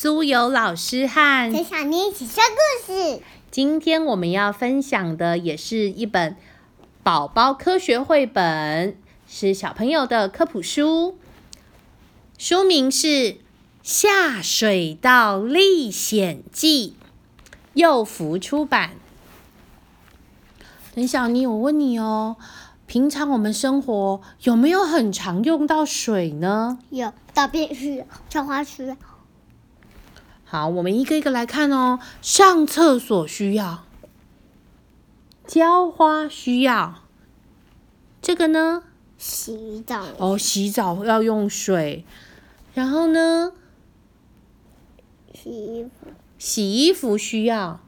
苏有老师和陈小妮一起说故事。今天我们要分享的也是一本宝宝科学绘本，是小朋友的科普书，书名是《下水道历险记》，幼福出版。等小妮，我问你哦，平常我们生活有没有很常用到水呢？有大便需要，浇花需要，好，我们一个一个来看哦。上厕所需要，浇花需要，这个呢？洗澡哦，洗澡要用水，然后呢？洗衣服，洗衣服需要，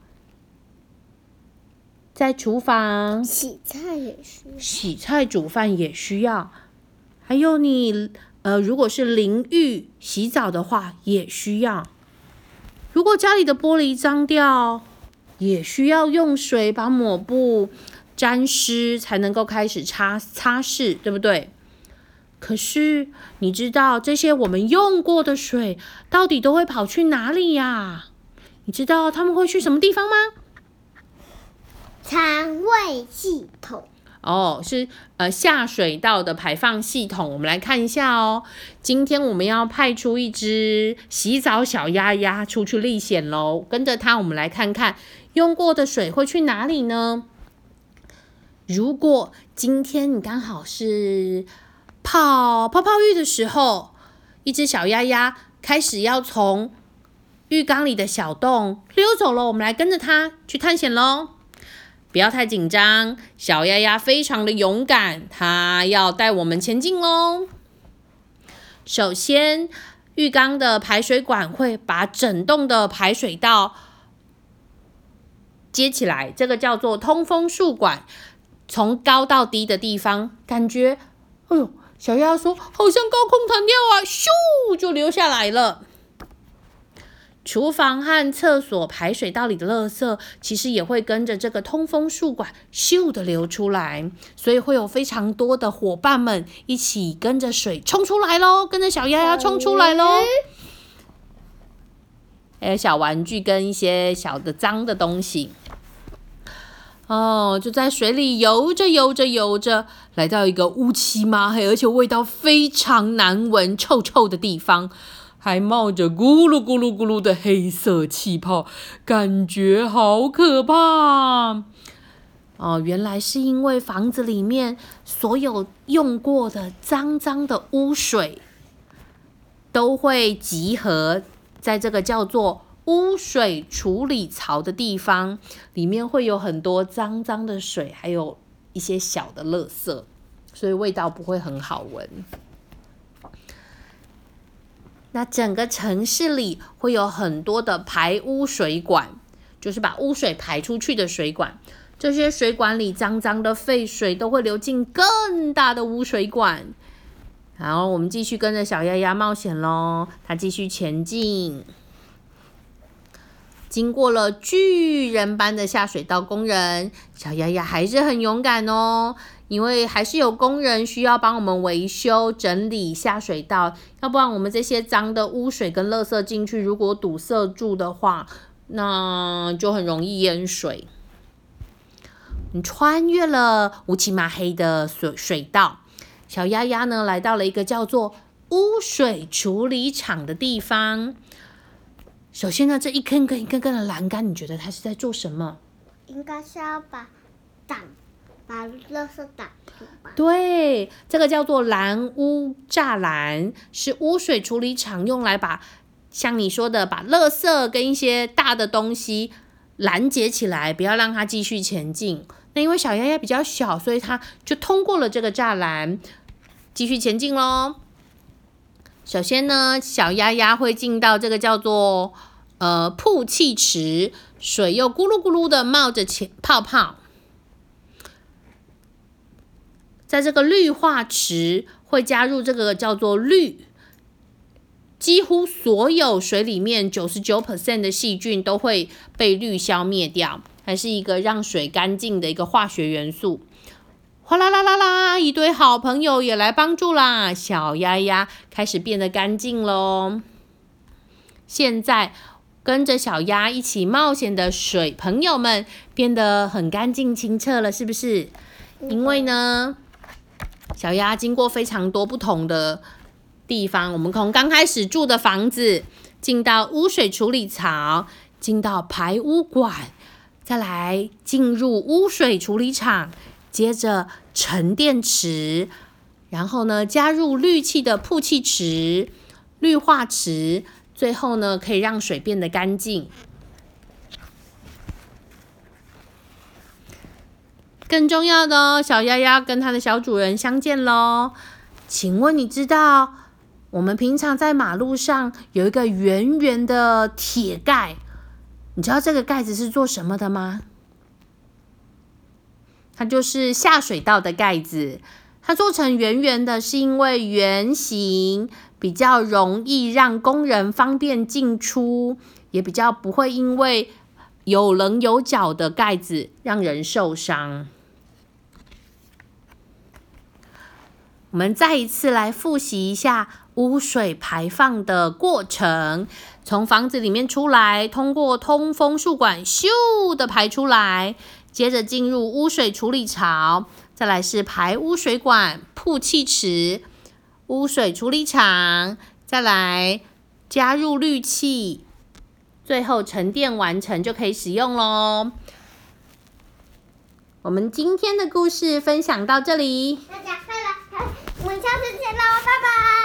在厨房洗菜也需要。洗菜、煮饭也需要，还有你呃，如果是淋浴洗澡的话也需要。如果家里的玻璃脏掉，也需要用水把抹布沾湿，才能够开始擦擦拭，对不对？可是你知道这些我们用过的水到底都会跑去哪里呀？你知道他们会去什么地方吗？肠胃系统，哦，是呃下水道的排放系统。我们来看一下哦。今天我们要派出一只洗澡小鸭鸭出去历险喽，跟着它，我们来看看用过的水会去哪里呢？如果今天你刚好是泡泡泡浴的时候，一只小鸭鸭开始要从浴缸里的小洞溜走了，我们来跟着它去探险喽。不要太紧张，小鸭鸭非常的勇敢，它要带我们前进喽。首先，浴缸的排水管会把整栋的排水道接起来，这个叫做通风竖管。从高到低的地方，感觉，哎呦，小鸭说好像高空弹跳啊，咻就流下来了。厨房和厕所排水道里的垃圾，其实也会跟着这个通风束管咻的流出来，所以会有非常多的伙伴们一起跟着水冲出来喽，跟着小鸭鸭冲出来喽。还有小玩具跟一些小的脏的东西，哦，就在水里游着游着游着，来到一个乌漆嘛黑，而且味道非常难闻、臭臭的地方。还冒着咕噜咕噜咕噜的黑色气泡，感觉好可怕！哦，原来是因为房子里面所有用过的脏脏的污水，都会集合在这个叫做污水处理槽的地方，里面会有很多脏脏的水，还有一些小的垃圾，所以味道不会很好闻。那整个城市里会有很多的排污水管，就是把污水排出去的水管。这些水管里脏脏的废水都会流进更大的污水管。然后我们继续跟着小鸭鸭冒险喽，它继续前进。经过了巨人般的下水道工人，小鸭鸭还是很勇敢哦。因为还是有工人需要帮我们维修整理下水道，要不然我们这些脏的污水跟垃圾进去，如果堵塞住的话，那就很容易淹水。穿越了乌漆麻黑的水水道，小鸭鸭呢来到了一个叫做污水处理厂的地方。首先呢，这一根根一根根的栏杆，你觉得它是在做什么？应该是要把挡把垃圾挡住吧？对，这个叫做拦污栅栏，是污水处理厂用来把像你说的，把垃圾跟一些大的东西拦截起来，不要让它继续前进。那因为小鸭鸭比较小，所以它就通过了这个栅栏，继续前进喽。首先呢，小鸭鸭会进到这个叫做呃曝气池，水又咕噜咕噜的冒着前泡泡。在这个氯化池会加入这个叫做氯，几乎所有水里面九十九 percent 的细菌都会被氯消灭掉，还是一个让水干净的一个化学元素。哗啦啦啦啦，一堆好朋友也来帮助啦，小鸭鸭开始变得干净喽。现在跟着小鸭一起冒险的水朋友们变得很干净清澈了，是不是？因为呢，小鸭经过非常多不同的地方，我们从刚开始住的房子，进到污水处理槽，进到排污管，再来进入污水处理厂，接着沉淀池，然后呢加入氯气的曝气池、氯化池，最后呢可以让水变得干净。更重要的哦，小鸭鸭跟它的小主人相见喽。请问你知道我们平常在马路上有一个圆圆的铁盖，你知道这个盖子是做什么的吗？它就是下水道的盖子。它做成圆圆的，是因为圆形比较容易让工人方便进出，也比较不会因为有棱有角的盖子让人受伤。我们再一次来复习一下污水排放的过程：从房子里面出来，通过通风树管咻的排出来，接着进入污水处理槽，再来是排污水管、曝气池、污水处理厂，再来加入氯气，最后沉淀完成就可以使用喽。我们今天的故事分享到这里。大家快来，我们下次见喽，拜拜。